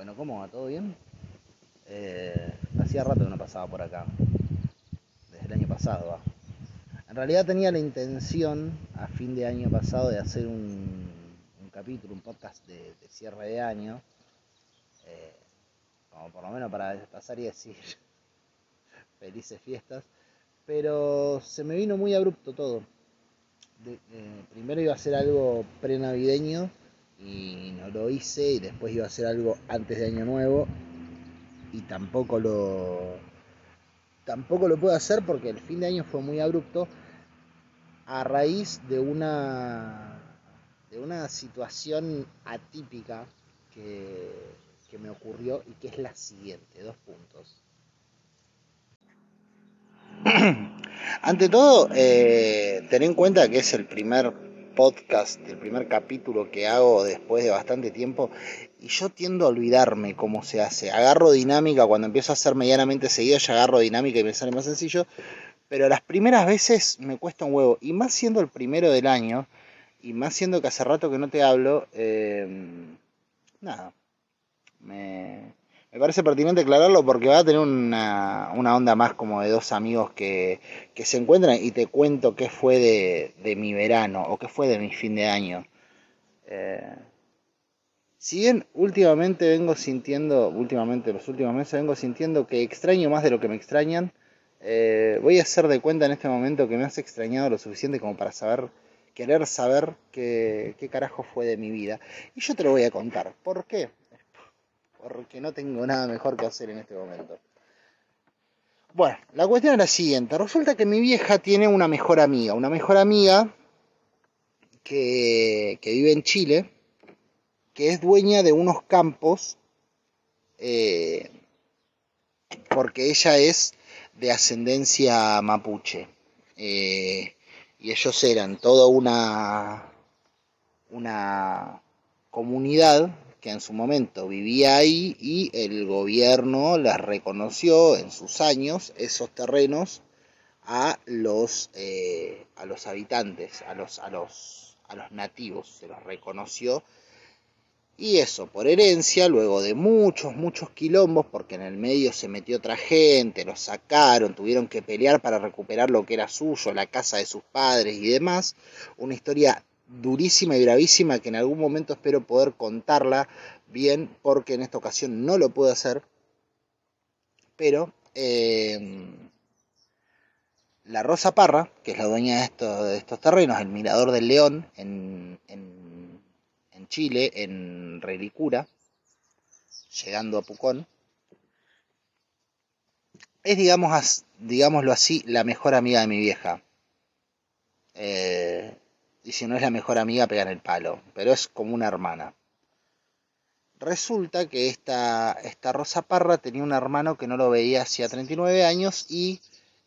Bueno, ¿cómo va? ¿Todo bien? Eh, hacía rato que no pasaba por acá. Desde el año pasado. ¿va? En realidad tenía la intención a fin de año pasado de hacer un, un capítulo, un podcast de, de cierre de año. eh, como por lo menos para pasar y decir felices fiestas. Pero se me vino muy abrupto todo. Eh, primero iba a hacer algo pre-navideño y no lo hice y después iba a hacer algo antes de año nuevo y tampoco lo tampoco lo puedo hacer porque el fin de año fue muy abrupto a raíz de una de una situación atípica que, que me ocurrió y que es la siguiente, dos puntos. Ante todo, eh, en cuenta que es el primer podcast, el primer capítulo que hago después de bastante tiempo y yo tiendo a olvidarme cómo se hace. Agarro dinámica, cuando empiezo a hacer medianamente seguido ya agarro dinámica y me sale más sencillo, pero las primeras veces me cuesta un huevo y más siendo el primero del año y más siendo que hace rato que no te hablo, eh, nada, me, me parece pertinente aclararlo porque va a tener una, una onda más como de dos amigos que, que se encuentran y te cuento qué fue de, de mi verano o qué fue de mi fin de año. Eh, si bien últimamente vengo sintiendo, últimamente los últimos meses vengo sintiendo que extraño más de lo que me extrañan, eh, voy a hacer de cuenta en este momento que me has extrañado lo suficiente como para saber, querer saber qué, qué carajo fue de mi vida. Y yo te lo voy a contar. ¿Por qué? Porque no tengo nada mejor que hacer en este momento. Bueno, la cuestión es la siguiente. Resulta que mi vieja tiene una mejor amiga. Una mejor amiga que, que vive en Chile, que es dueña de unos campos, eh, porque ella es de ascendencia mapuche. Eh, y ellos eran toda una, una comunidad que en su momento vivía ahí y el gobierno las reconoció en sus años esos terrenos a los, eh, a los habitantes, a los, a, los, a los nativos, se los reconoció. Y eso, por herencia, luego de muchos, muchos quilombos, porque en el medio se metió otra gente, los sacaron, tuvieron que pelear para recuperar lo que era suyo, la casa de sus padres y demás. Una historia durísima y bravísima que en algún momento espero poder contarla bien, porque en esta ocasión no lo puedo hacer. Pero eh, la Rosa Parra, que es la dueña de estos, de estos terrenos, el Mirador del León en, en, en Chile, en Relicura, llegando a Pucón, es, digamos, digámoslo así, la mejor amiga de mi vieja. Eh, y si no es la mejor amiga, pegan el palo, pero es como una hermana. Resulta que esta, esta Rosa Parra tenía un hermano que no lo veía hacía 39 años y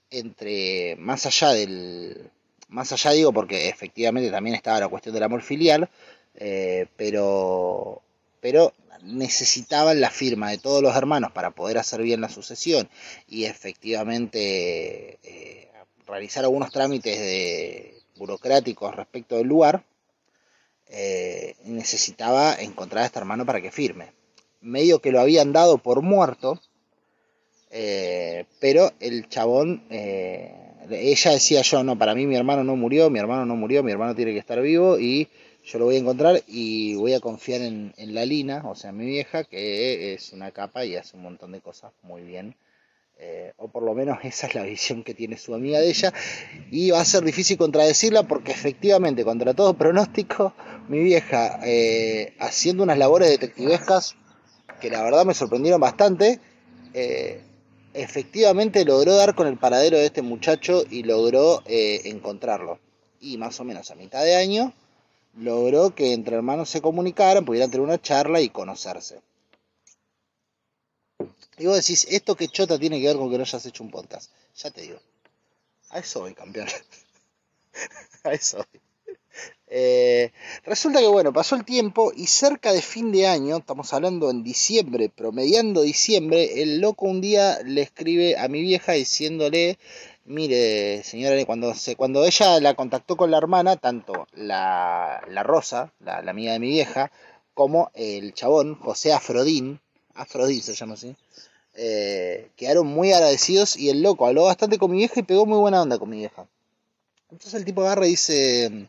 entre más allá del más allá digo porque efectivamente también estaba la cuestión del amor filial eh, pero pero necesitaban la firma de todos los hermanos para poder hacer bien la sucesión y efectivamente eh, realizar algunos trámites de burocráticos respecto del lugar eh, necesitaba encontrar a este hermano para que firme medio que lo habían dado por muerto eh, pero el chabón, eh, ella decía yo, no, para mí mi hermano no murió, mi hermano no murió, mi hermano tiene que estar vivo y yo lo voy a encontrar y voy a confiar en, en la Lina, o sea, mi vieja, que es una capa y hace un montón de cosas muy bien. Eh, o por lo menos esa es la visión que tiene su amiga de ella y va a ser difícil contradecirla porque efectivamente contra todo pronóstico mi vieja eh, haciendo unas labores detectivescas que la verdad me sorprendieron bastante eh, efectivamente logró dar con el paradero de este muchacho y logró encontrarlo. Y más o menos a mitad de año logró que entre hermanos se comunicaran, pudieran tener una charla y conocerse. Y vos decís, ¿esto qué chota tiene que ver con que no hayas hecho un podcast? Ya te digo. A eso voy, campeón. a eso voy. Eh, resulta que bueno, pasó el tiempo y cerca de fin de año, estamos hablando en diciembre, promediando diciembre, el loco un día le escribe a mi vieja diciéndole, mire señora, cuando, se, cuando ella la contactó con la hermana, tanto la, la Rosa, la, la amiga de mi vieja, como el chabón, José Afrodín, Afrodit se llama así. Eh, quedaron muy agradecidos y el loco habló bastante con mi vieja y pegó muy buena onda con mi vieja. Entonces el tipo agarra y dice,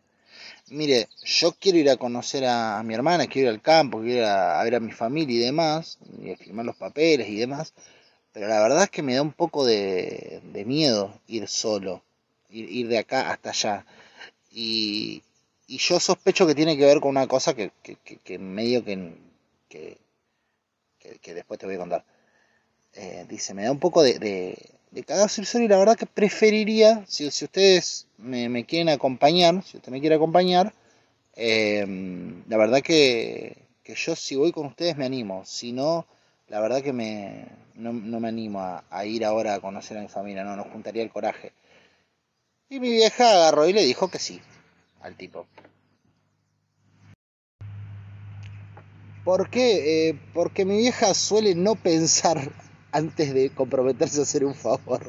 mire, yo quiero ir a conocer a, mi hermana, quiero ir al campo, quiero ir a, ver a mi familia y demás, y a firmar los papeles y demás, pero la verdad es que me da un poco de, miedo ir solo, ir, de acá hasta allá. Y, yo sospecho que tiene que ver con una cosa que, medio que, que, después te voy a contar. Eh, dice, me da un poco de, de, de solo y la verdad que preferiría, si, si ustedes me, quieren acompañar, si usted me quiere acompañar, em, la verdad que, yo si voy con ustedes me animo, si no, la verdad que me, no, me animo a, ir ahora a conocer a mi familia, no, nos juntaría el coraje. Y mi vieja agarró y le dijo que sí al tipo. ¿Por qué? Eh, porque mi vieja suele no pensar antes de comprometerse a hacer un favor.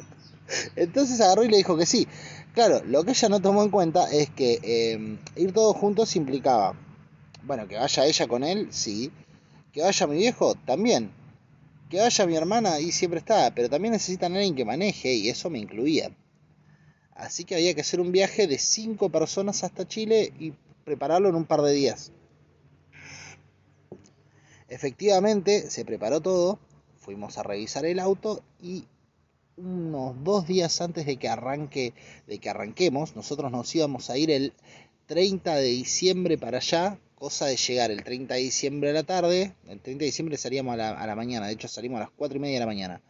Entonces agarró y le dijo que sí. Claro, lo que ella no tomó en cuenta es que em, ir todos juntos implicaba, bueno, que vaya ella con él, sí, que vaya mi viejo, también, que vaya mi hermana y siempre está, pero también necesitan alguien que maneje y eso me incluía. Así que había que hacer un viaje de cinco personas hasta Chile y prepararlo en un par de días. Efectivamente, se preparó todo, fuimos a revisar el auto y unos dos días antes de que arranque, de que arranquemos, nosotros nos íbamos a ir el 30 de diciembre para allá, cosa de llegar el 30 de diciembre a la tarde, el 30 de diciembre salíamos a la, mañana, de hecho salimos a las 4 y media de la mañana,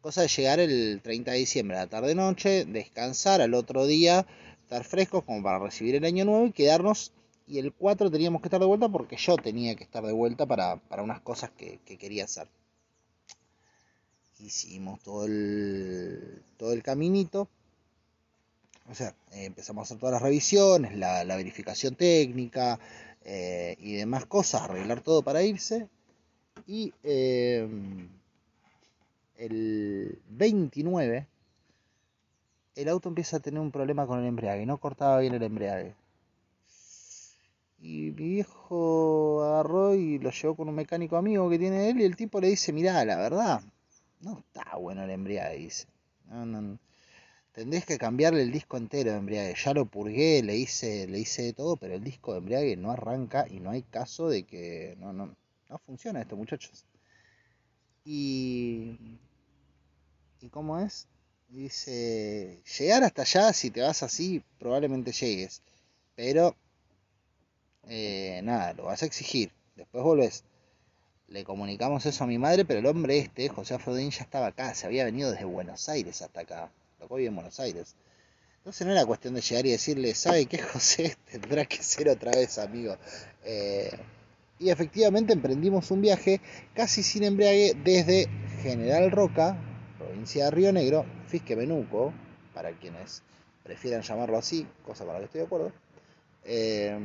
cosa de llegar el 30 de diciembre a la tarde noche, descansar al otro día, estar frescos como para recibir el año nuevo y quedarnos, y el 4 teníamos que estar de vuelta porque yo tenía que estar de vuelta para, para unas cosas que, que quería hacer hicimos todo el, todo el caminito. O sea, eh, empezamos a hacer todas las revisiones, la, verificación técnica eh, y demás cosas, arreglar todo para irse. Y eh, el 29, el auto empieza a tener un problema con el embrague, no cortaba bien el embrague. Y mi viejo agarró y lo llevó con un mecánico amigo que tiene él y el tipo le dice, mirá, la verdad, no está bueno el embriague, dice. No, Tendréis que cambiarle el disco entero de embriague. Ya lo purgué, le hice, le hice de todo, pero el disco de embriague no arranca y no hay caso de que no, no, no funciona esto, muchachos. Y, y cómo es, dice, llegar hasta allá, si te vas así, probablemente llegues. Pero, eh, nada, lo vas a exigir. Después volvés. Le comunicamos eso a mi madre, pero el hombre este, José Afrodín, ya estaba acá, se había venido desde Buenos Aires hasta acá. Lo vive en Buenos Aires. Entonces no era cuestión de llegar y decirle, ¿sabe qué, José? Tendrá que ser otra vez, amigo. Eh, y efectivamente emprendimos un viaje casi sin embriague desde General Roca, provincia de Río Negro, Fisque Menuco, para quienes prefieran llamarlo así, cosa con la que estoy de acuerdo, eh,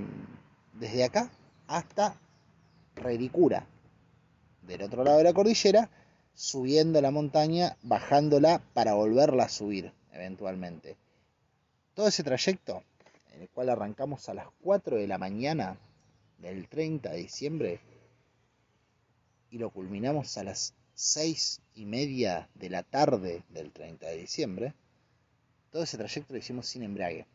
desde acá hasta Redicura, del otro lado de la cordillera, subiendo la montaña, bajándola para volverla a subir eventualmente. Todo ese trayecto, en el cual arrancamos a las 4 de la mañana del 30 de diciembre y lo culminamos a las 6 y media de la tarde del 30 de diciembre, todo ese trayecto lo hicimos sin embrague.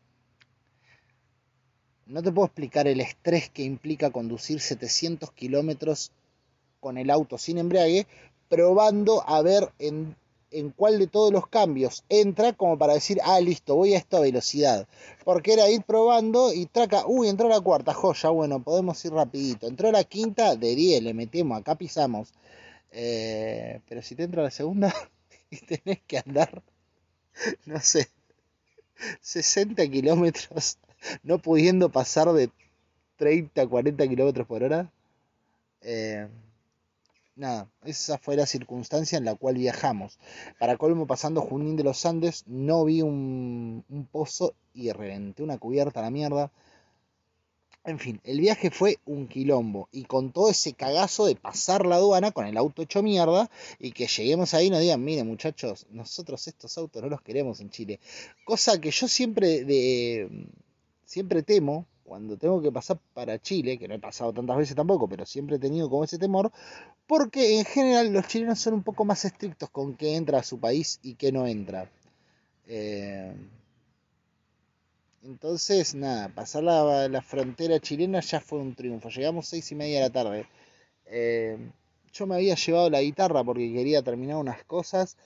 No te puedo explicar el estrés que implica conducir 700 kilómetros con el auto sin embrague, probando a ver en, cuál de todos los cambios entra como para decir, ah, listo, voy a esta velocidad. Porque era ir probando y traca, uy, entró la cuarta, joya, bueno, podemos ir rapidito. Entró la quinta, de 10, le metemos, acá pisamos. Eh, pero si te entra la segunda y tenés que andar, no sé, 60 kilómetros, no pudiendo pasar de 30 a 40 kilómetros por hora. Eh, nada, esa fue la circunstancia en la cual viajamos. Para colmo, pasando Junín de los Andes, no vi un, pozo y reventé una cubierta a la mierda. En fin, el viaje fue un quilombo y con todo ese cagazo de pasar la aduana con el auto hecho mierda y que lleguemos ahí y nos digan, mire muchachos, nosotros estos autos no los queremos en Chile. Cosa que yo siempre, de, siempre temo cuando tengo que pasar para Chile, que no he pasado tantas veces tampoco, pero siempre he tenido como ese temor, porque en general los chilenos son un poco más estrictos con qué entra a su país y qué no entra. Eh, entonces, nada, pasar la, frontera chilena ya fue un triunfo. Llegamos seis y media de la tarde. Eh, yo me había llevado la guitarra porque quería terminar unas cosas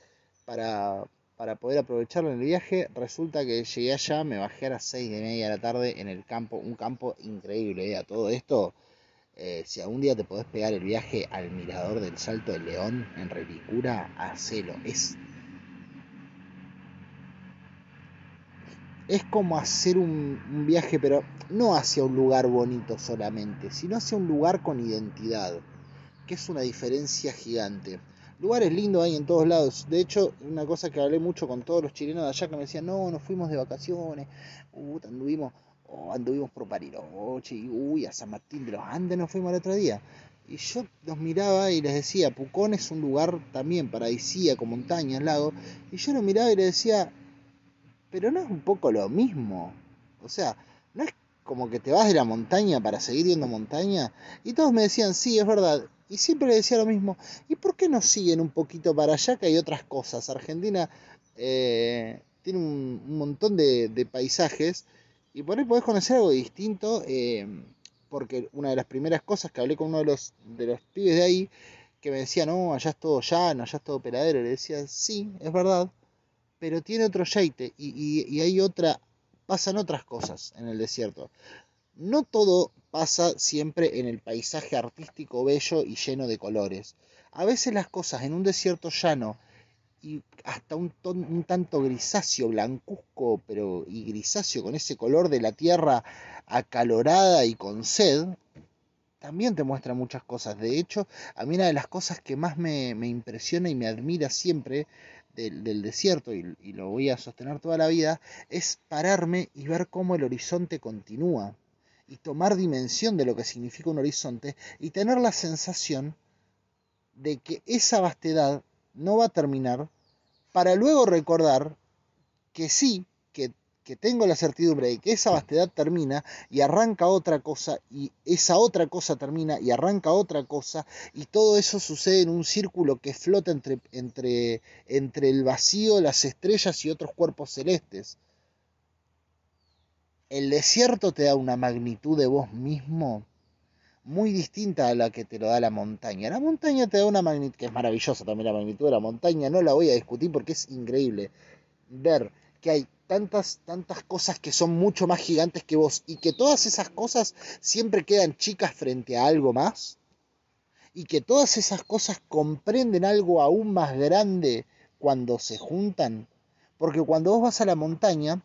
para, para poder aprovecharlo en el viaje. Resulta que llegué allá, me bajé a las seis y media de la tarde en el campo, un campo increíble. ¿eh? A todo esto, eh, si algún día te podés pegar el viaje al mirador del Salto del León en Relicura, hacelo. Es es como hacer un, viaje, pero no hacia un lugar bonito solamente, sino hacia un lugar con identidad, que es una diferencia gigante. Lugares lindos hay en todos lados. De hecho, una cosa que hablé mucho con todos los chilenos de allá que me decían, no, nos fuimos de vacaciones, anduvimos, oh, anduvimos por Pariloche, y uy, a San Martín de los Andes nos fuimos el otro día. Y yo los miraba y les decía, Pucón es un lugar también paradisíaco, montañas, lago. Y yo los miraba y les decía, pero no es un poco lo mismo. O sea, no es como que te vas de la montaña para seguir viendo montaña. Y todos me decían, sí, es verdad. Y siempre le decía lo mismo. ¿Y por qué no siguen un poquito para allá que hay otras cosas? Argentina eh, tiene un, montón de, paisajes y por ahí podés conocer algo distinto. Eh, porque una de las primeras cosas que hablé con uno de los, de los pibes de ahí, que me decía, no, allá es todo llano, allá es todo peladero. Le decía, sí, es verdad pero tiene otro yeite y, hay otra, pasan otras cosas en el desierto. No todo pasa siempre en el paisaje artístico bello y lleno de colores. A veces las cosas en un desierto llano y hasta un, tanto grisáceo, blancuzco, pero y grisáceo con ese color de la tierra acalorada y con sed, también te muestra muchas cosas. De hecho, a mí una de las cosas que más me, me impresiona y me admira siempre del, desierto, y, lo voy a sostener toda la vida, es pararme y ver cómo el horizonte continúa y tomar dimensión de lo que significa un horizonte y tener la sensación de que esa vastedad no va a terminar para luego recordar que sí, que que tengo la certidumbre de que esa vastedad termina y arranca otra cosa y esa otra cosa termina y arranca otra cosa y todo eso sucede en un círculo que flota entre, entre, entre el vacío, las estrellas y otros cuerpos celestes. El desierto te da una magnitud de vos mismo muy distinta a la que te lo da la montaña. La montaña te da una magnitud, que es maravillosa también la magnitud de la montaña, no la voy a discutir porque es increíble ver que hay tantas, tantas cosas que son mucho más gigantes que vos y que todas esas cosas siempre quedan chicas frente a algo más y que todas esas cosas comprenden algo aún más grande cuando se juntan. Porque cuando vos vas a la montaña,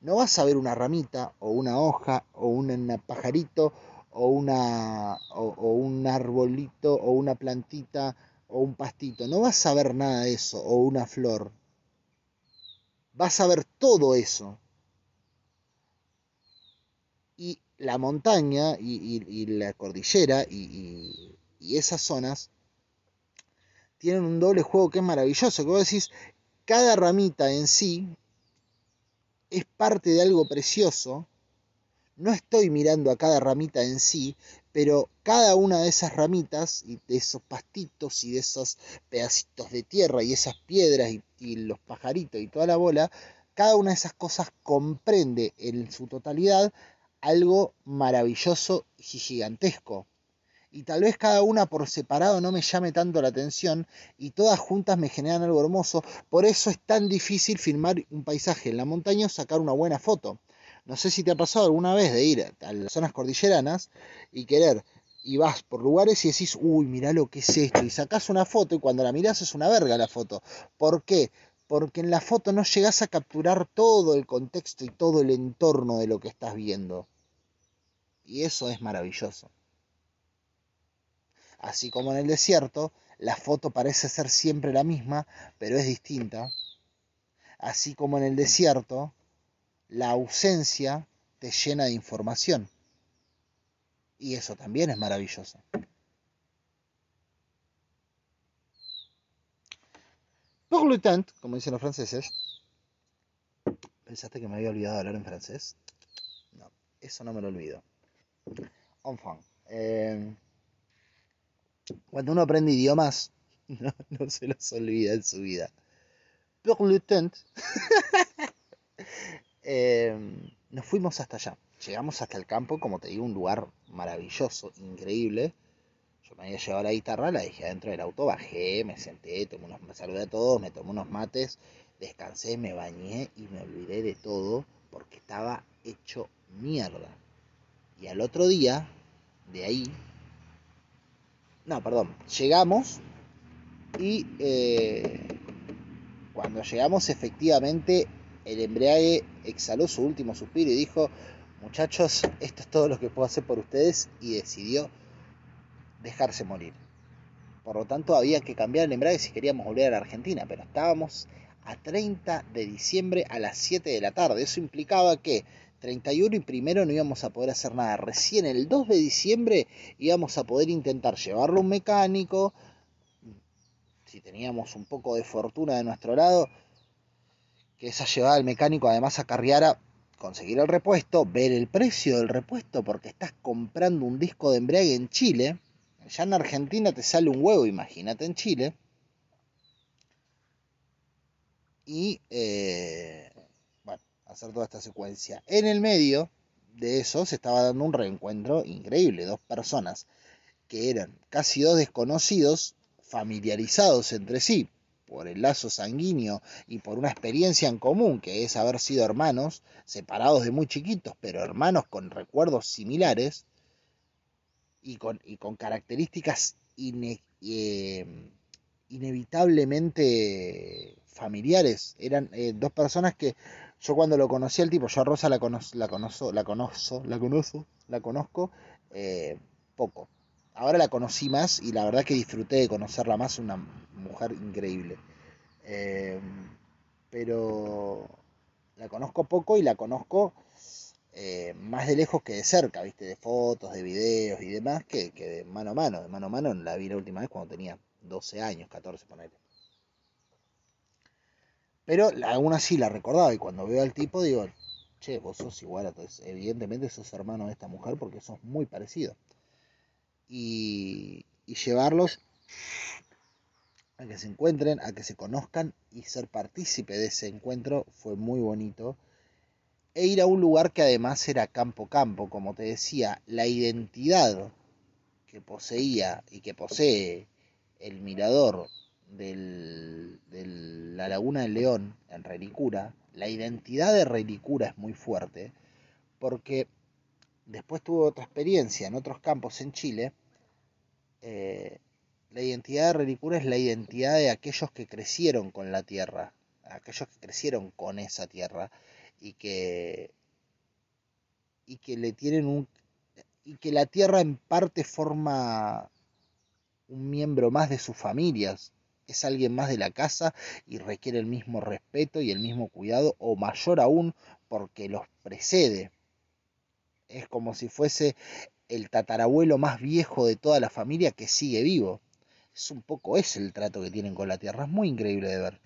no vas a ver una ramita o una hoja o un pajarito o, una, o un arbolito o una plantita o un pastito. No vas a ver nada de eso o una flor vas a ver todo eso. Y la montaña y, la cordillera y, esas zonas tienen un doble juego que es maravilloso, que vos decís, cada ramita en sí es parte de algo precioso. No estoy mirando a cada ramita en sí, pero cada una de esas ramitas y de esos pastitos y de esos pedacitos de tierra y esas piedras y, los pajaritos y toda la bola, cada una de esas cosas comprende en su totalidad algo maravilloso y gigantesco. Y tal vez cada una por separado no me llame tanto la atención y todas juntas me generan algo hermoso. Por eso es tan difícil filmar un paisaje en la montaña o sacar una buena foto. No sé si te ha pasado alguna vez de ir a las zonas cordilleranas y querer, y vas por lugares y decís, uy, mirá lo que es esto, y sacás una foto y cuando la mirás es una verga la foto. ¿Por qué? Porque en la foto no llegás a capturar todo el contexto y todo el entorno de lo que estás viendo. Y eso es maravilloso. Así como en el desierto, la foto parece ser siempre la misma, pero es distinta. Así como en el desierto, la ausencia te llena de información. Y eso también es maravilloso. Por lo tanto, como dicen los franceses, ¿pensaste que me había olvidado hablar en francés? No. eso no me lo olvido. Enfin, eh, cuando uno aprende idiomas, no, no, se los olvida en su vida. Por le eh, nos fuimos hasta allá. Llegamos hasta el campo, como te digo, un lugar maravilloso, increíble. Yo me había llevado la guitarra, la dejé dentro del auto, bajé, me senté, tomé unos, me saludé a todos, me tomé unos mates, descansé, me bañé y me olvidé de todo porque estaba hecho mierda. Y al otro día, de ahí, no, perdón, llegamos y eh, cuando llegamos efectivamente el embriague exhaló su último suspiro y dijo, muchachos, esto es todo lo que puedo hacer por ustedes y decidió dejarse morir. Por lo tanto, había que cambiar el embrague si queríamos volver a la Argentina, pero estábamos a 30 de diciembre a las 7 de la tarde. Eso implicaba que 31 y primero no íbamos a poder hacer nada. Recién el 2 de diciembre íbamos a poder intentar llevarlo a un mecánico. Si teníamos un poco de fortuna de nuestro lado, que esa llevada al mecánico además acarreara conseguir el repuesto, ver el precio del repuesto, porque estás comprando un disco de embriague en Chile. Ya en Argentina te sale un huevo, imagínate en Chile. Y eh, hacer toda esta secuencia. En el medio de eso se estaba dando un reencuentro increíble. Dos personas que eran casi dos desconocidos, familiarizados entre sí por el lazo sanguíneo y por una experiencia en común, que es haber sido hermanos, separados de muy chiquitos, pero hermanos con recuerdos similares y con, y con características eh, inevitablemente familiares. Eran eh, dos personas que yo cuando lo conocí al tipo, yo a Rosa la conozco, la conozco, la conozco, la conozco, la conozco poco ahora la conocí más y la verdad que disfruté de conocerla más, una mujer increíble. Eh, pero la conozco poco y la conozco eh, más de lejos que de cerca, ¿viste? De fotos, de videos y demás, que, de mano a mano. De mano a mano la vi la última vez cuando tenía 12 años, 14, ponele. Pero aún así la recordaba y cuando veo al tipo digo, che, vos sos igual, entonces evidentemente sos hermano de esta mujer porque sos muy parecido y, llevarlos a que se encuentren, a que se conozcan y ser partícipe de ese encuentro fue muy bonito. E ir a un lugar que además era campo campo, como te decía, la identidad que poseía y que posee el mirador de la Laguna del León en Relicura, la identidad de Relicura es muy fuerte, porque después tuve otra experiencia en otros campos en Chile, eh, la identidad de Relicura es la identidad de aquellos que crecieron con la tierra, aquellos que crecieron con esa tierra y que y que le tienen un y que la tierra en parte forma un miembro más de sus familias, es alguien más de la casa y requiere el mismo respeto y el mismo cuidado o mayor aún porque los precede. Es como si fuese el tatarabuelo más viejo de toda la familia que sigue vivo. Es un poco ese el trato que tienen con la tierra, es muy increíble de ver.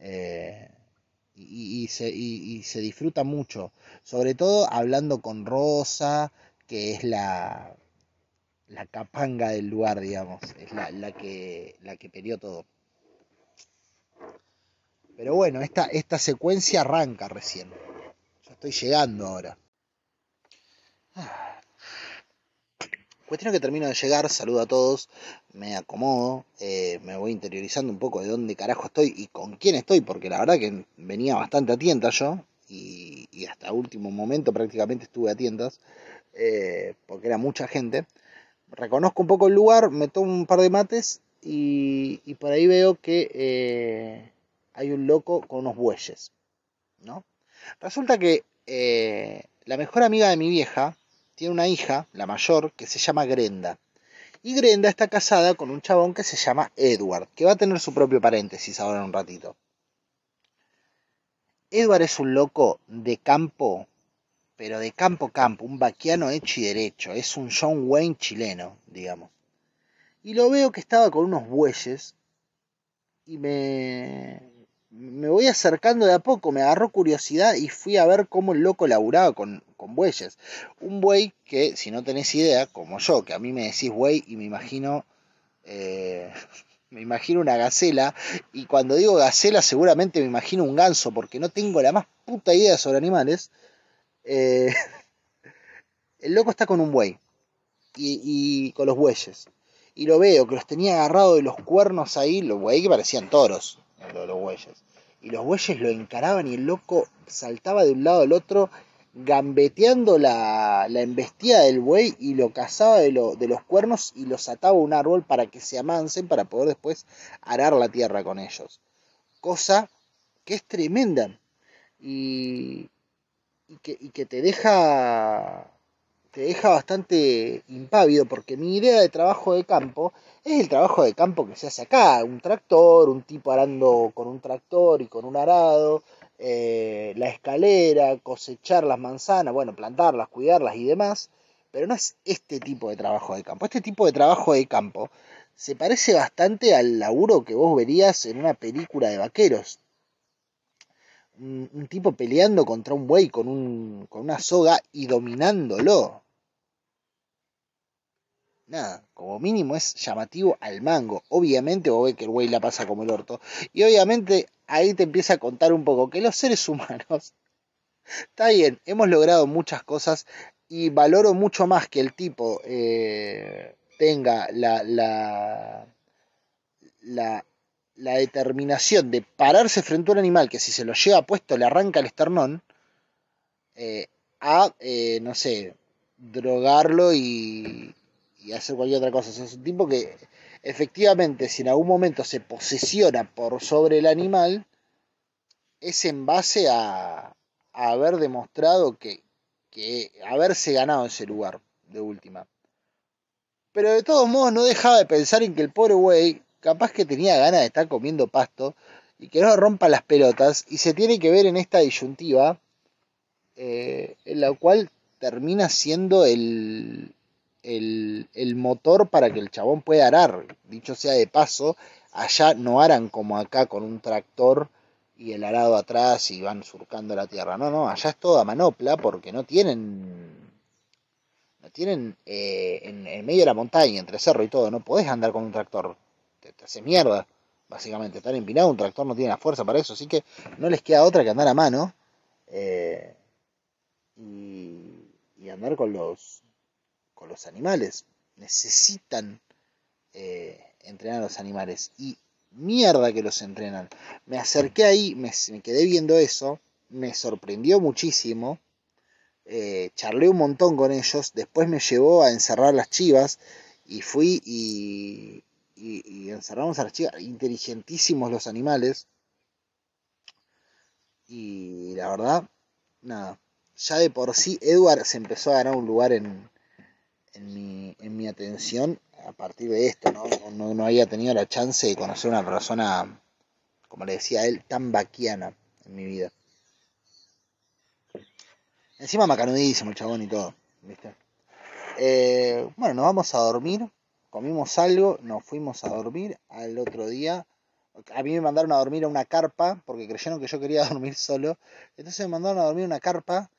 Eh, y, se, y, se, disfruta mucho, sobre todo hablando con Rosa, que es la, la capanga del lugar, digamos, es la, la que, la que peleó todo. Pero bueno, esta, esta secuencia arranca recién. Yo estoy llegando ahora. Ah. Cuestión que termino de llegar, saludo a todos, me acomodo, eh, me voy interiorizando un poco de dónde carajo estoy y con quién estoy, porque la verdad que venía bastante a tientas yo, y, hasta último momento prácticamente estuve a tientas, eh, porque era mucha gente. Reconozco un poco el lugar, me tomo un par de mates y, por ahí veo que eh, hay un loco con unos bueyes, ¿no? Resulta que la mejor amiga de mi vieja, tiene una hija, la mayor, que se llama Grenda. Y Grenda está casada con un chabón que se llama Edward, que va a tener su propio paréntesis ahora en un ratito. Edward es un loco de campo, pero de campo campo, un vaquiano hecho y derecho, es un John Wayne chileno, digamos. Y lo veo que estaba con unos bueyes y me, me voy acercando de a poco, me agarró curiosidad y fui a ver cómo el loco laburaba con, con bueyes. Un buey que, si no tenés idea, como yo, que a mí me decís buey y me imagino... Eh, me imagino una gacela, y cuando digo gacela seguramente me imagino un ganso, porque no tengo la más puta idea sobre animales. Eh, el loco está con un buey, y, con los bueyes, y lo veo que los tenía agarrados de los cuernos ahí, los bueyes que parecían toros, los, bueyes, y los bueyes lo encaraban y el loco saltaba de un lado al otro gambeteando la, la embestida del buey y lo cazaba de, de, los cuernos y los ataba a un árbol para que se amancen para poder después arar la tierra con ellos. Cosa que es tremenda y, y, que, y que te deja te deja bastante impávido porque mi idea de trabajo de campo es el trabajo de campo que se hace acá, un tractor, un tipo arando con un tractor y con un arado, eh, la escalera, cosechar las manzanas, bueno, plantarlas, cuidarlas y demás, pero no es este tipo de trabajo de campo. Este tipo de trabajo de campo se parece bastante al laburo que vos verías en una película de vaqueros. Un, tipo peleando contra un buey con, un, con una soga y dominándolo. Nada, como mínimo es llamativo al mango. Obviamente vos ves que el buey la pasa como el orto. Y obviamente ahí te empieza a contar un poco que los seres humanos, está bien, hemos logrado muchas cosas y valoro mucho más que el tipo eh, tenga la, la, la, la, determinación de pararse frente a un animal que si se lo lleva puesto le arranca el esternón, eh, a, eh, no sé, drogarlo y, y hacer cualquier otra cosa. es un tipo que efectivamente, si en algún momento se posesiona por sobre el animal, es en base a, haber demostrado que, que haberse ganado ese lugar de última. Pero de todos modos no dejaba de pensar en que el pobre güey capaz que tenía ganas de estar comiendo pasto y que no rompa las pelotas y se tiene que ver en esta disyuntiva eh, en la cual termina siendo el, el, motor para que el chabón pueda arar. Dicho sea de paso, allá no aran como acá con un tractor y el arado atrás y van surcando la tierra. No, no, allá es toda manopla porque no tienen. No tienen eh, en, medio de la montaña, entre cerro y todo, no podés andar con un tractor. Te, hace mierda, básicamente. Estar empinado, un tractor no tiene la fuerza para eso, así que no les queda otra que andar a mano. Eh, y andar con los con los animales. Necesitan eh, entrenar a los animales. Y mierda que los entrenan. Me acerqué ahí, me, quedé viendo eso, me sorprendió muchísimo. Eh, charlé un montón con ellos, después me llevó a encerrar las chivas y fui y, y, encerramos a las chivas, inteligentísimos los animales. Y la verdad, nada, ya de por sí Edward se empezó a ganar un lugar en, en mi, en mi atención a partir de esto, ¿no? No, no había tenido la chance de conocer una persona, como le decía él, tan vaquiana en mi vida. Encima macanudísimo el chabón y todo, ¿viste? Eh, bueno, nos vamos a dormir, comimos algo, nos fuimos a dormir al otro día. A mí me mandaron a dormir a una carpa porque creyeron que yo quería dormir solo. Entonces me mandaron a dormir a una carpa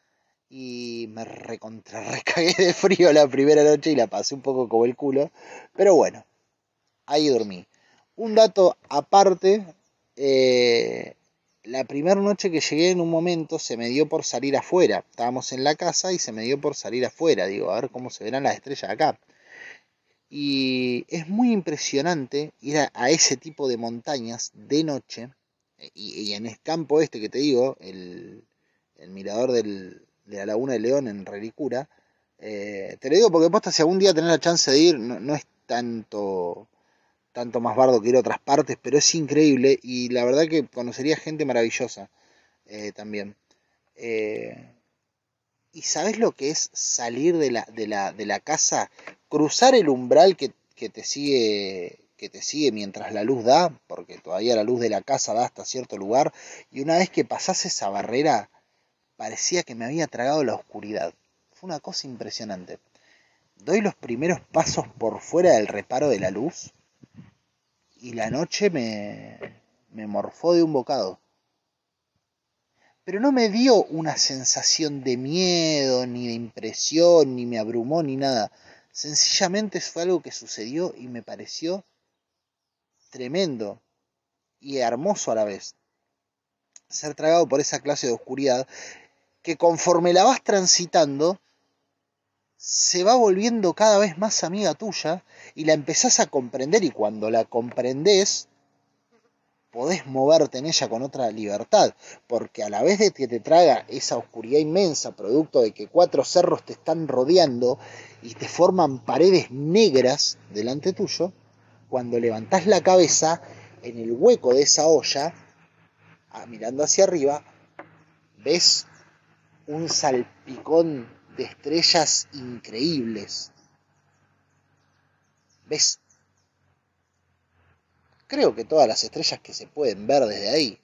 y me recontra recagué de frío la primera noche y la pasé un poco como el culo. Pero bueno, ahí dormí. Un dato aparte, eh, la primera noche que llegué en un momento se me dio por salir afuera. Estábamos en la casa y se me dio por salir afuera. Digo, a ver cómo se verán las estrellas acá. Y es muy impresionante ir a, ese tipo de montañas de noche. Y, en el campo este que te digo, el mirador del, de la Laguna de León en Relicura. Eh, te lo digo porque posta si algún día tenés la chance de ir, no, es tanto, tanto más bardo que ir a otras partes, pero es increíble y la verdad que conocería gente maravillosa eh, también. Eh, ¿Y sabes lo que es salir de la, de la, de la casa, cruzar el umbral que, que, te sigue que te sigue mientras la luz da, porque todavía la luz de la casa da hasta cierto lugar, y una vez que pasás esa barrera, parecía que me había tragado la oscuridad. Fue una cosa impresionante. Doy los primeros pasos por fuera del reparo de la luz y la noche me, me morfó de un bocado. Pero no me dio una sensación de miedo, ni de impresión, ni me abrumó, ni nada. Sencillamente fue algo que sucedió y me pareció tremendo y hermoso a la vez. Ser tragado por esa clase de oscuridad que conforme la vas transitando, se va volviendo cada vez más amiga tuya y la empezás a comprender y cuando la comprendes, podés moverte en ella con otra libertad, porque a la vez de que te traga esa oscuridad inmensa, producto de que cuatro cerros te están rodeando y te forman paredes negras delante tuyo, cuando levantás la cabeza en el hueco de esa olla, ah, mirando hacia arriba, ves un salpicón de estrellas increíbles. ¿Ves? Creo que todas las estrellas que se pueden ver desde ahí.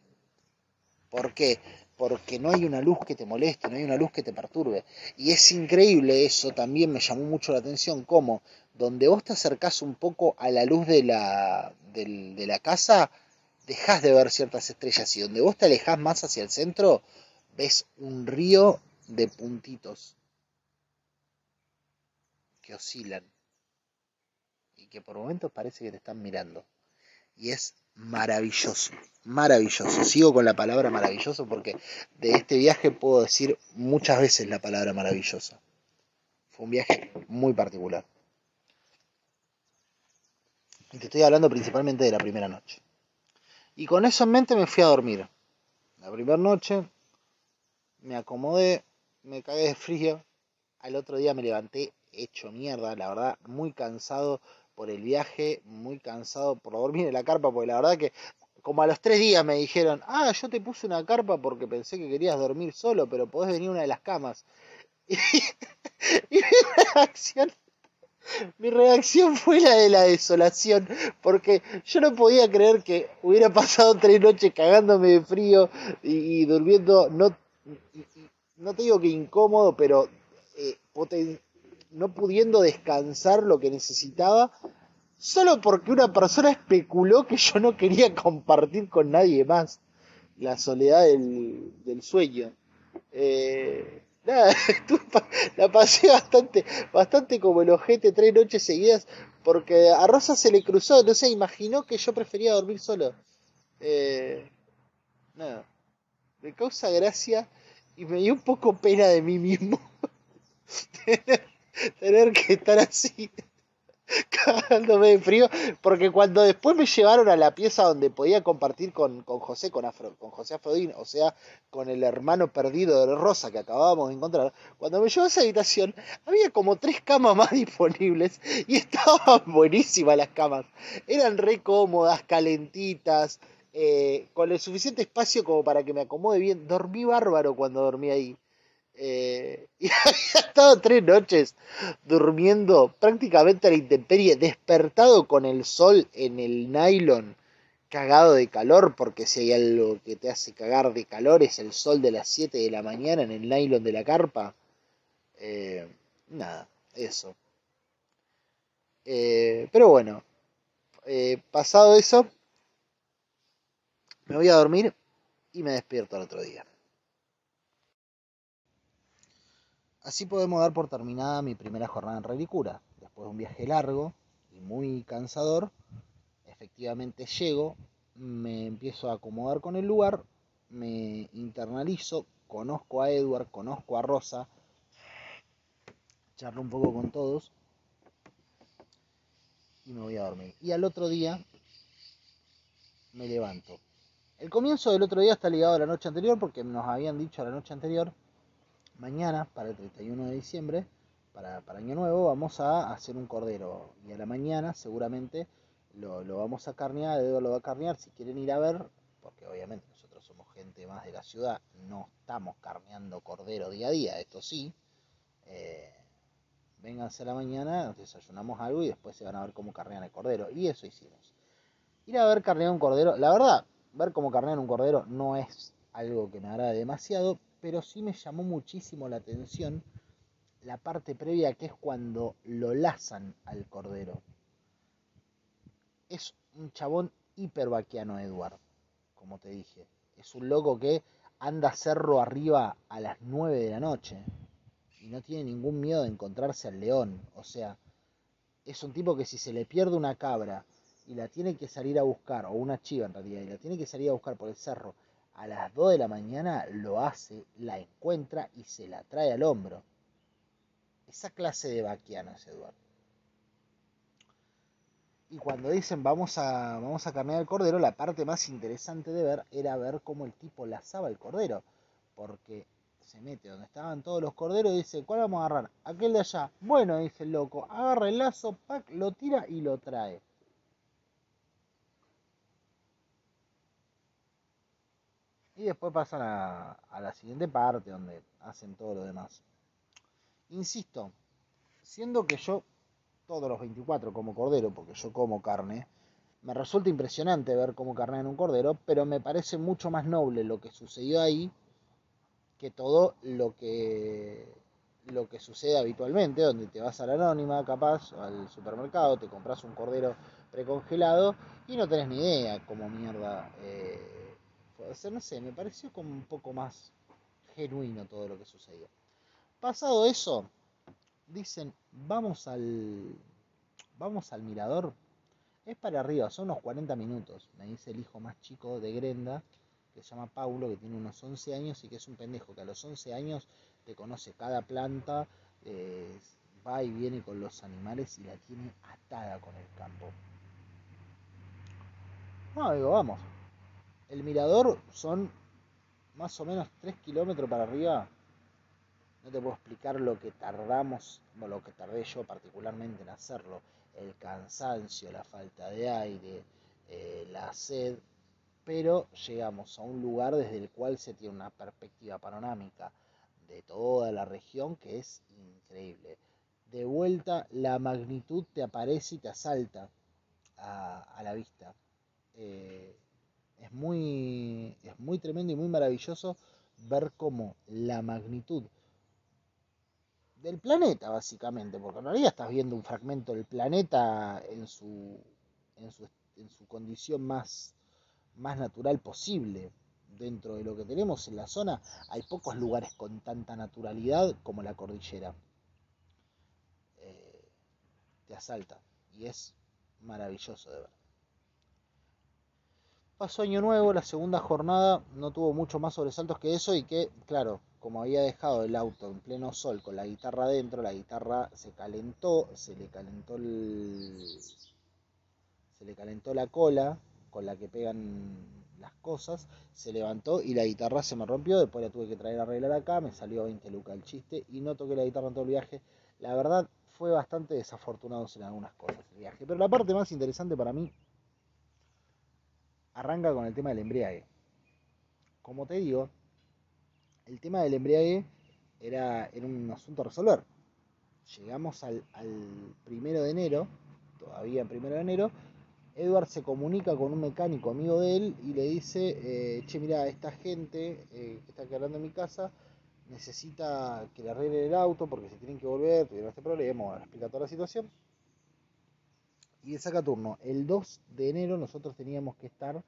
¿Por qué? Porque no hay una luz que te moleste, no hay una luz que te perturbe. Y es increíble eso, también me llamó mucho la atención, como donde vos te acercás un poco a la luz de la, de la casa, dejás de ver ciertas estrellas y donde vos te alejás más hacia el centro, ves un río de puntitos que oscilan y que por momentos parece que te están mirando. Y es maravilloso, maravilloso. Sigo con la palabra maravilloso porque de este viaje puedo decir muchas veces la palabra maravillosa. Fue un viaje muy particular. Y te estoy hablando principalmente de la primera noche. Y con eso en mente me fui a dormir. La primera noche me acomodé, me cagué de frío. Al otro día me levanté hecho mierda, la verdad, muy cansado por el viaje, muy cansado por dormir en la carpa, porque la verdad que como a los tres días me dijeron, ah, yo te puse una carpa porque pensé que querías dormir solo, pero podés venir a una de las camas. Y, mi reacción, mi reacción fue la de la desolación, porque yo no podía creer que hubiera pasado tres noches cagándome de frío y, durmiendo, no, no te digo que incómodo, pero eh, no pudiendo descansar lo que necesitaba, solo porque una persona especuló que yo no quería compartir con nadie más la soledad del, del sueño. Eh, nada, la pasé bastante, bastante como el ojete tres noches seguidas, porque a Rosa se le cruzó, no se imaginó que yo prefería dormir solo. Eh, nada, me causa gracia y me dio un poco pena de mí mismo tener que estar así cagándome de frío, porque cuando después me llevaron a la pieza donde podía compartir con, con José, con, con José Afrodín, o sea, con el hermano perdido de Rosa que acabábamos de encontrar, cuando me llevó a esa habitación, había como tres camas más disponibles y estaban buenísimas las camas. Eran re cómodas, calentitas, eh, con el suficiente espacio como para que me acomode bien. Dormí bárbaro cuando dormí ahí. Eh, y había estado tres noches durmiendo prácticamente a la intemperie, despertado con el sol en el nylon, cagado de calor, porque si hay algo que te hace cagar de calor es el sol de las 7 de la mañana en el nylon de la carpa. Eh, nada, eso. Eh, pero bueno, pasado eso, me voy a dormir y me despierto al otro día. Así podemos dar por terminada mi primera jornada en Relicura. Después de un viaje largo y muy cansador, efectivamente llego, me empiezo a acomodar con el lugar, me internalizo, conozco a Edward, conozco a Rosa, charlo un poco con todos y me voy a dormir. Y al otro día me levanto. El comienzo del otro día está ligado a la noche anterior porque nos habían dicho la noche anterior mañana, para el 31 de diciembre, para, Año Nuevo, vamos a hacer un cordero. Y a la mañana seguramente lo, vamos a carnear, Eduardo lo va a carnear si quieren ir a ver, porque obviamente nosotros somos gente más de la ciudad, no estamos carneando cordero día a día, esto sí. Eh, vénganse a la mañana, desayunamos algo y después se van a ver cómo carnean el cordero. Y eso hicimos. Ir a ver carnear un cordero, la verdad, ver cómo carnean un cordero no es algo que me agrade demasiado, pero sí me llamó muchísimo la atención la parte previa que es cuando lo lazan al cordero. Es un chabón hiper vaquiano Edward. como te dije. Es un loco que anda cerro arriba a las 9 de la noche y no tiene ningún miedo de encontrarse al león. O sea, es un tipo que si se le pierde una cabra y la tiene que salir a buscar, o una chiva en realidad, y la tiene que salir a buscar por el cerro a las 2 de la mañana, lo hace, la encuentra y se la trae al hombro. Esa clase de vaquiano es Eduardo. Y cuando dicen vamos a, vamos a carnear el cordero, la parte más interesante de ver era ver cómo el tipo lazaba el cordero. Porque se mete donde estaban todos los corderos y dice, ¿cuál vamos a agarrar? Aquel de allá. Bueno, dice el loco, agarra el lazo, pack, lo tira y lo trae. Y después pasan a, a la siguiente parte donde hacen todo lo demás. Insisto, siendo que yo todos los 24 como cordero, porque yo como carne, me resulta impresionante ver cómo en un cordero, pero me parece mucho más noble lo que sucedió ahí que todo lo que lo que sucede habitualmente, donde te vas a la anónima, capaz, al supermercado, te compras un cordero precongelado y no tenés ni idea cómo mierda eh, puede ser, no sé, me pareció como un poco más genuino todo lo que sucedió. Pasado eso, dicen, vamos al, vamos al mirador. Es para arriba, son unos 40 minutos, me dice el hijo más chico de Grenda, que se llama Paulo, que tiene unos 11 años y que es un pendejo, que a los 11 años te conoce cada planta, eh, va y viene con los animales y la tiene atada con el campo. No, digo, vamos. El mirador son más o menos 3 kilómetros para arriba no te puedo explicar lo que tardamos, lo que tardé yo particularmente en hacerlo, el cansancio, la falta de aire, eh, la sed, pero llegamos a un lugar desde el cual se tiene una perspectiva panorámica de toda la región que es increíble. De vuelta la magnitud te aparece y te asalta a, la vista. Eh, es, muy, es muy tremendo y muy maravilloso ver cómo la magnitud del planeta, básicamente, porque en realidad estás viendo un fragmento del planeta en su, en su, en su condición más, más natural posible. Dentro de lo que tenemos en la zona, hay pocos lugares con tanta naturalidad como la cordillera. Eh, te asalta y es maravilloso de ver. Pasó año nuevo, la segunda jornada no tuvo mucho más sobresaltos que eso y que, claro, como había dejado el auto en pleno sol con la guitarra adentro, la guitarra se calentó, se le calentó el, se le calentó la cola con la que pegan las cosas, se levantó y la guitarra se me rompió, después la tuve que traer a arreglar acá, me salió 20 lucas el chiste y no toqué la guitarra en todo el viaje. La verdad fue bastante desafortunado en algunas cosas el viaje, pero la parte más interesante para mí arranca con el tema del embriague. Como te digo, el tema del embriague era, era un asunto a resolver. Llegamos al, primero de enero, todavía en primero de enero, Edward se comunica con un mecánico amigo de él y le dice, eh, che, mira, esta gente eh, que está quedando en mi casa necesita que le arregle el auto porque se tienen que volver, tuvieron este problema, bueno, explica toda la situación. Y le saca turno. El 2 de enero nosotros teníamos que estar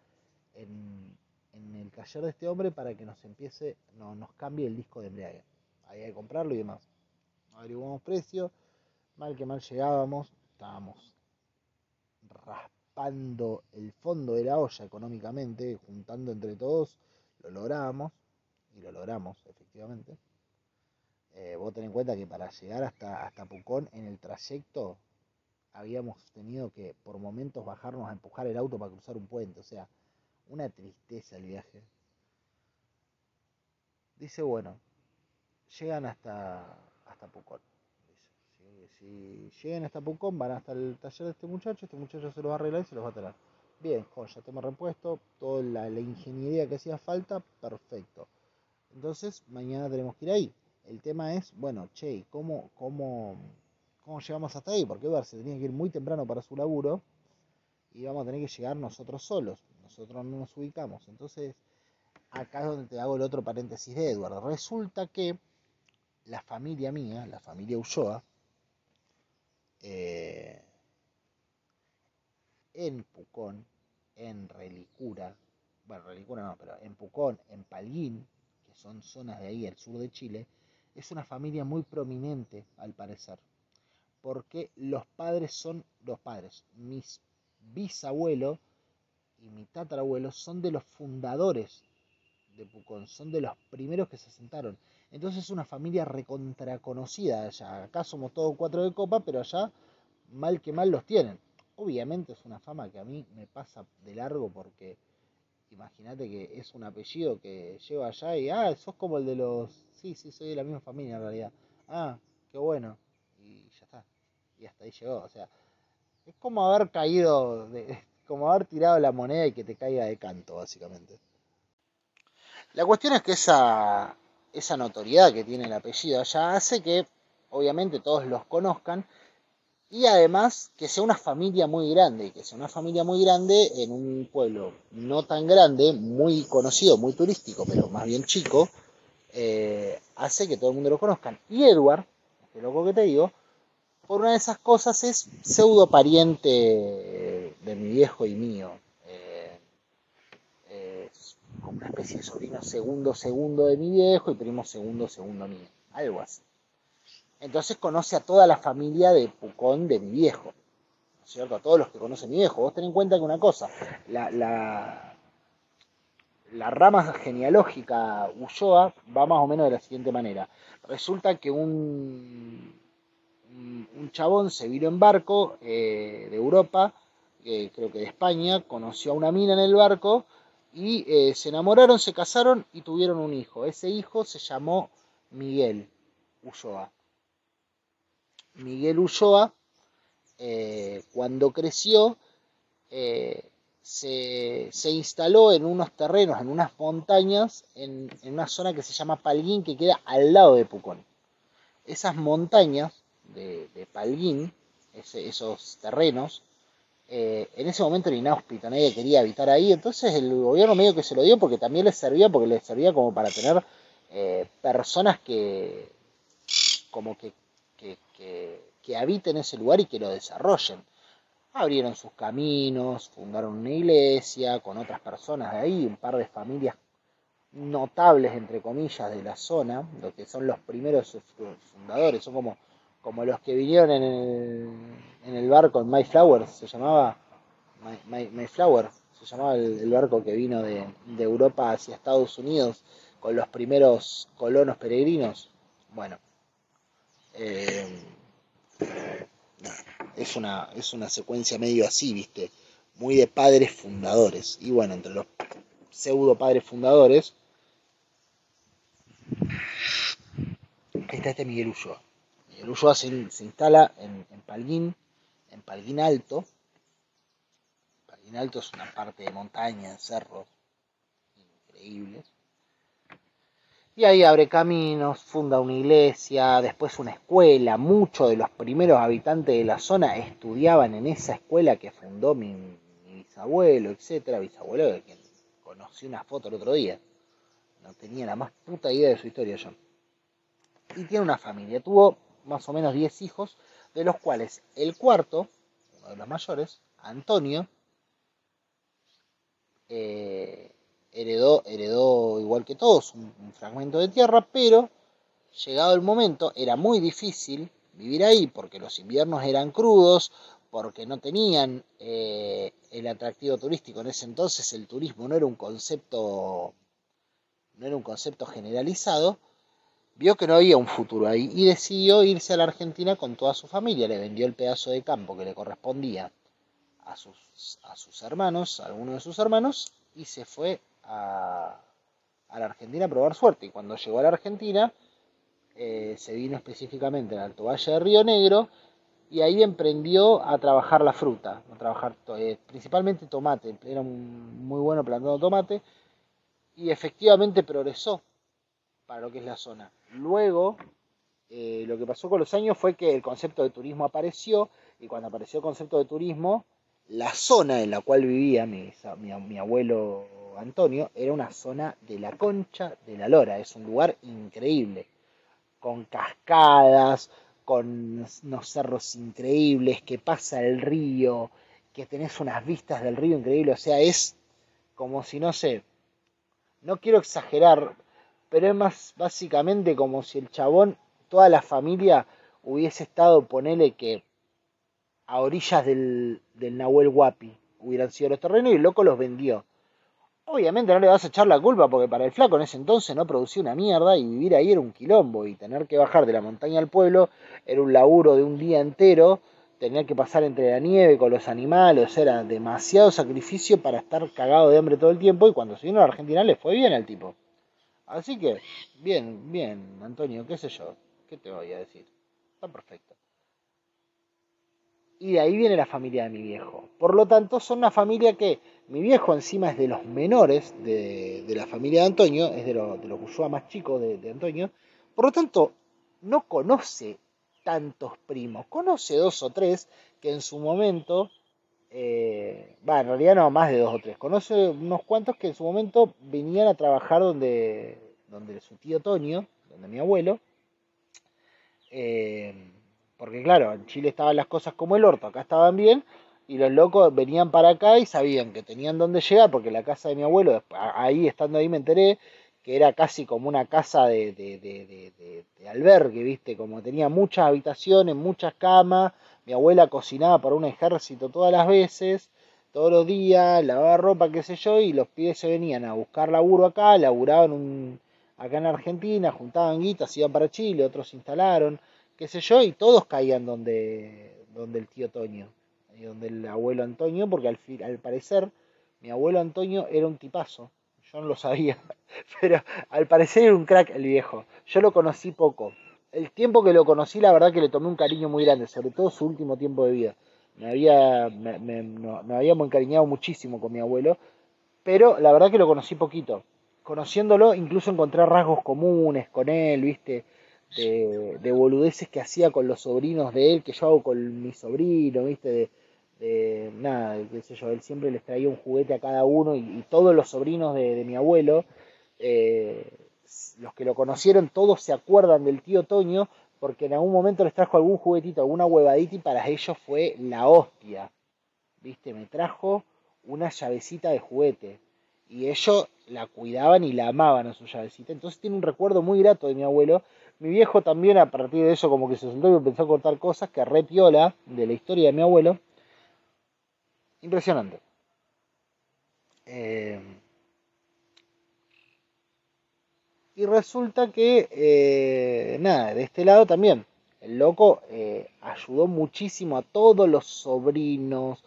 en, en el taller de este hombre para que nos empiece, no, nos cambie el disco de embriague. Había que comprarlo y demás. Averiguamos precio, mal que mal llegábamos, estábamos raspando el fondo de la olla económicamente, juntando entre todos, lo logramos, y lo logramos efectivamente. Eh, vos ten en cuenta que para llegar hasta, hasta Pucón en el trayecto habíamos tenido que por momentos bajarnos a empujar el auto para cruzar un puente, o sea, una tristeza el viaje. Dice, bueno, llegan hasta, hasta Pucón. Si, llegan hasta Pucón, van hasta el taller de este muchacho, este muchacho se los va a arreglar y se los va a traer. Bien, ya tenemos repuesto, toda la, ingeniería que hacía falta, perfecto. Entonces, mañana tenemos que ir ahí. El tema es, bueno, che, ¿cómo, cómo, cómo llegamos hasta ahí? Porque Eduardo se tenía que ir muy temprano para su laburo y vamos a tener que llegar nosotros solos nosotros no nos ubicamos. Entonces, acá es donde te hago el otro paréntesis de Edward. Resulta que la familia mía, la familia Ulloa, eh, en Pucón, en Relicura, bueno, Relicura no, pero en Pucón, en Palguín, que son zonas de ahí, al sur de Chile, es una familia muy prominente, al parecer, porque los padres son los padres. Mis bisabuelos y mi tatarabuelo son de los fundadores de Pucón, son de los primeros que se asentaron. Entonces es una familia recontra conocida allá. Acá somos todos cuatro de copa, pero allá mal que mal los tienen. Obviamente es una fama que a mí me pasa de largo porque imagínate que es un apellido que lleva allá y, ah, sos como el de los... Sí, sí, soy de la misma familia en realidad. Ah, qué bueno. Y ya. Y hasta ahí llegó. O sea, es como haber caído, de, como haber tirado la moneda y que te caiga de canto, básicamente. La cuestión es que esa, esa notoriedad que tiene el apellido allá hace que obviamente todos los conozcan y además que sea una familia muy grande, que sea una familia muy grande en un pueblo no tan grande, muy conocido, muy turístico, pero más bien chico, eh, hace que todo el mundo lo conozcan. Y Edward, este loco que te digo, por una de esas cosas es pseudo pariente de mi viejo y mío. Eh, es como una especie de sobrino segundo segundo de mi viejo y primo segundo segundo mío. Algo así. Entonces conoce a toda la familia de Pucón de mi viejo. ¿No es cierto? A todos los que conocen mi viejo. Vos ten en cuenta que una cosa, la, la, la rama genealógica Ulloa va más o menos de la siguiente manera. Resulta que un chabón se vino en barco eh, de Europa, eh, creo que de España, conoció a una mina en el barco y eh, se enamoraron, se casaron y tuvieron un hijo. Ese hijo se llamó Miguel Ulloa. Miguel Ulloa, cuando creció, se, se, instaló en unos terrenos, en unas montañas, en, en, una zona que se llama Palguín, que queda al lado de Pucón. Esas montañas de, Palguín, esos terrenos, eh, en ese momento era inhóspito, nadie quería habitar ahí, entonces el gobierno medio que se lo dio porque también les servía, porque les servía como para tener eh, personas que como que que, que, que, habiten ese lugar y que lo desarrollen. Abrieron sus caminos, fundaron una iglesia con otras personas de ahí, un par de familias notables, entre comillas, de la zona, lo que son los primeros fundadores, son como, como los que vinieron en el, en el barco en Mayflower, se llamaba My, My, Mayflower, se llamaba el, barco que vino de, de Europa hacia Estados Unidos con los primeros colonos peregrinos. Bueno, eh, es, una, es una secuencia medio así, ¿viste? Muy de padres fundadores. Y bueno, entre los pseudo padres fundadores está este Miguel Ulloa. Miguel Ulloa se, instala en, Palguín, en Palguín Alto. Palguín Alto es una parte de montaña, cerros increíbles y ahí abre caminos, funda una iglesia, después una escuela. Muchos de los primeros habitantes de la zona estudiaban en esa escuela que fundó mi, mi bisabuelo, etcétera. Bisabuelo de quien conocí una foto el otro día. No tenía la más puta idea de su historia yo. Y tiene una familia. Tuvo más o menos 10 hijos, de los cuales el cuarto, uno de los mayores, Antonio, eh, heredó, heredó igual que todos un, fragmento de tierra, pero llegado el momento era muy difícil vivir ahí porque los inviernos eran crudos, porque no tenían eh, el atractivo turístico. En ese entonces el turismo no era un concepto, no era un concepto generalizado. Vio que no había un futuro ahí y decidió irse a la Argentina con toda su familia. Le vendió el pedazo de campo que le correspondía a sus, a sus hermanos, a algunos de sus hermanos, y se fue a, a, la Argentina a probar suerte. Y cuando llegó a la Argentina, eh, se vino específicamente en Alto Valle de Río Negro y ahí emprendió a trabajar la fruta, a trabajar eh, principalmente tomate. Era un, muy bueno plantando tomate y efectivamente progresó para lo que es la zona. Luego, eh, lo que pasó con los años fue que el concepto de turismo apareció y cuando apareció el concepto de turismo, la zona en la cual vivía mi, mi, mi abuelo Antonio era una zona de la concha de la lora, es un lugar increíble, con cascadas, con unos cerros increíbles, que pasa el río, que tenés unas vistas del río increíbles, o sea, es como si no sé, no quiero exagerar, pero es más básicamente como si el chabón, toda la familia hubiese estado, ponele que a orillas del, del Nahuel Guapi hubieran sido los terrenos y el loco los vendió. Obviamente no le vas a echar la culpa porque para el flaco en ese entonces no producía una mierda y vivir ahí era un quilombo y tener que bajar de la montaña al pueblo era un laburo de un día entero, tener que pasar entre la nieve con los animales, era demasiado sacrificio para estar cagado de hambre todo el tiempo y cuando se vino a la Argentina le fue bien al tipo. Así que, bien, bien, Antonio, qué sé yo, qué te voy a decir. Está perfecto. Y de ahí viene la familia de mi viejo. Por lo tanto, son una familia que mi viejo encima es de los menores de, la familia de Antonio, es de, de los más chicos de, Antonio. Por lo tanto, no conoce tantos primos. Conoce dos o tres que en su momento, eh, en realidad no, más de dos o tres. Conoce unos cuantos que en su momento venían a trabajar donde, donde su tío Tonio, donde mi abuelo. Eh, porque claro, en Chile estaban las cosas como el orto, acá estaban bien, y los locos venían para acá y sabían que tenían dónde llegar, porque la casa de mi abuelo, ahí estando ahí me enteré, que era casi como una casa de, de, de, de, albergue, ¿viste? Como tenía muchas habitaciones, muchas camas, mi abuela cocinaba para un ejército todas las veces, todos los días, lavaba ropa, qué sé yo, y los pibes se venían a buscar laburo acá, laburaban un, acá en Argentina, juntaban guitas, iban para Chile, otros se instalaron, qué sé yo, y todos caían donde, donde el tío Toño, y donde el abuelo Antonio, porque al, al parecer mi abuelo Antonio era un tipazo, yo no lo sabía, pero al parecer era un crack el viejo, yo lo conocí poco, el tiempo que lo conocí la verdad que le tomé un cariño muy grande, sobre todo su último tiempo de vida, me había, me, me, me habíamos encariñado muchísimo con mi abuelo, pero la verdad que lo conocí poquito, conociéndolo incluso encontré rasgos comunes con él, viste, de, boludeces que hacía con los sobrinos de él, que yo hago con mi sobrino, ¿viste? De, nada, qué sé yo, él siempre les traía un juguete a cada uno y, todos los sobrinos de, mi abuelo, eh, los que lo conocieron, todos se acuerdan del tío Toño porque en algún momento les trajo algún juguetito, alguna huevadita y para ellos fue la hostia, ¿viste? Me trajo una llavecita de juguete y ellos la cuidaban y la amaban a su llavecita. Entonces tiene un recuerdo muy grato de mi abuelo mi viejo también a partir de eso como que se sentó y empezó a cortar cosas que repiola de la historia de mi abuelo. Impresionante. Eh, y resulta que, eh, nada, de este lado también, el loco eh, ayudó muchísimo a todos los sobrinos,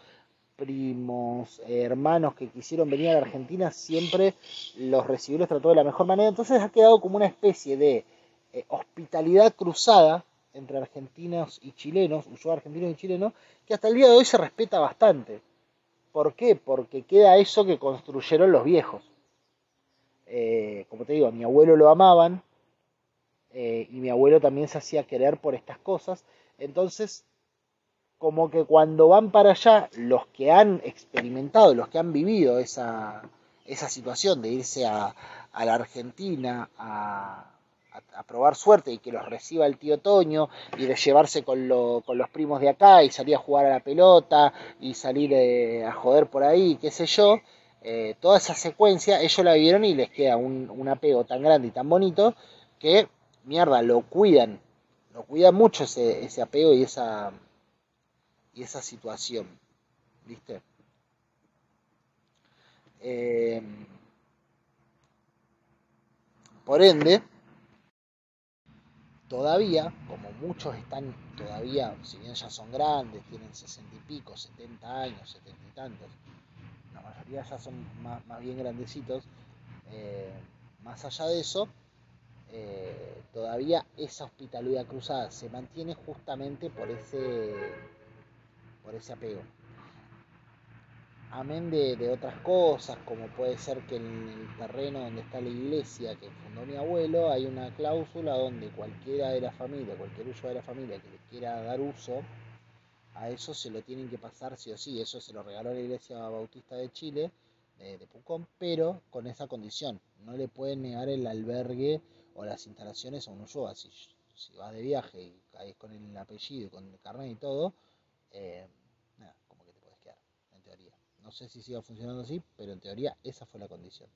primos, hermanos que quisieron venir a la Argentina, siempre los recibió, los trató de la mejor manera. Entonces ha quedado como una especie de eh, hospitalidad cruzada entre argentinos y chilenos, huyó argentinos y chilenos, que hasta el día de hoy se respeta bastante. ¿Por qué? Porque queda eso que construyeron los viejos. Eh, como te digo, a mi abuelo lo amaban eh, y mi abuelo también se hacía querer por estas cosas. Entonces, como que cuando van para allá, los que han experimentado, los que han vivido esa, esa situación de irse a, a la Argentina, a, a, probar suerte y que los reciba el tío Toño y de llevarse con, con los primos de acá y salir a jugar a la pelota y salir eh, a joder por ahí, qué sé yo, eh, toda esa secuencia ellos la vieron y les queda un, apego tan grande y tan bonito que, mierda, lo cuidan, lo cuidan mucho ese, apego y esa, y esa situación, ¿viste? Eh, por ende, todavía, como muchos están todavía, si bien ya son grandes, tienen sesenta y pico, setenta años, setenta y tantos, la mayoría ya son más, bien grandecitos, eh, más allá de eso, eh, todavía esa hospitalidad cruzada se mantiene justamente por ese, por ese apego. Amén de, otras cosas, como puede ser que en el terreno donde está la iglesia que fundó mi abuelo, hay una cláusula donde cualquiera de la familia, cualquier uso de la familia que le quiera dar uso, a eso se lo tienen que pasar sí o sí. Eso se lo regaló la iglesia bautista de Chile, de, Pucón, pero con esa condición. No le pueden negar el albergue o las instalaciones a un Ulloa. Si, si vas de viaje y caes con el apellido, con el carnet y todo, eh, No sé si siga funcionando así, pero en teoría esa fue la condición.